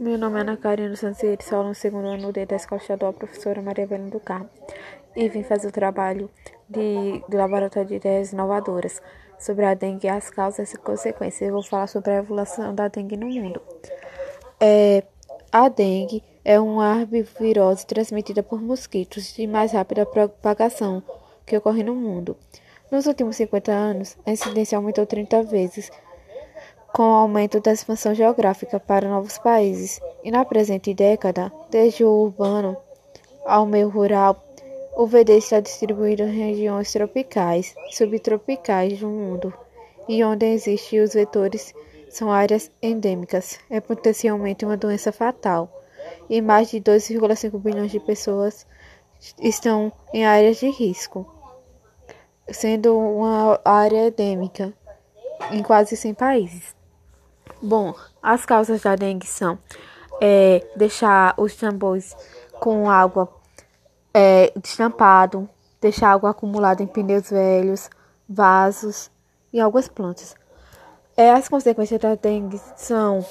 Meu nome é Ana Karina Santos sou no segundo ano D da Escola Estadual Professora Maria Helena do Carmo e vim fazer o trabalho de, do Laboratório de Ideias Inovadoras sobre a dengue, as causas e consequências. Eu vou falar sobre a evolução da dengue no mundo. É, a dengue é uma arbovirose transmitida por mosquitos de mais rápida propagação que ocorre no mundo. Nos últimos 50 anos, a incidência aumentou 30 vezes com o aumento da expansão geográfica para novos países, e na presente década, desde o urbano ao meio rural, o VD está distribuído em regiões tropicais subtropicais do mundo, e onde existem os vetores são áreas endêmicas. É potencialmente uma doença fatal, e mais de 2,5 bilhões de pessoas estão em áreas de risco, sendo uma área endêmica em quase 100 países. Bom, as causas da dengue são é, deixar os tambores com água é, destampado, deixar água acumulada em pneus velhos, vasos e algumas plantas. É, as consequências da dengue são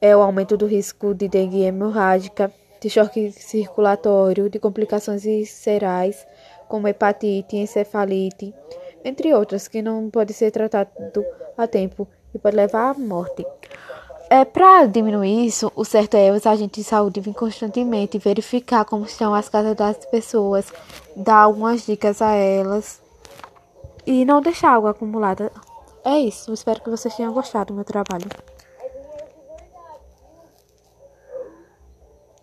é, o aumento do risco de dengue hemorrágica, de choque circulatório, de complicações viscerais, como hepatite, encefalite, entre outras, que não pode ser tratado a tempo e pode levar à morte. É, Para diminuir isso, o certo é os agentes de saúde vir constantemente verificar como estão as casas das pessoas, dar algumas dicas a elas e não deixar água acumulada. É isso. Espero que vocês tenham gostado do meu trabalho.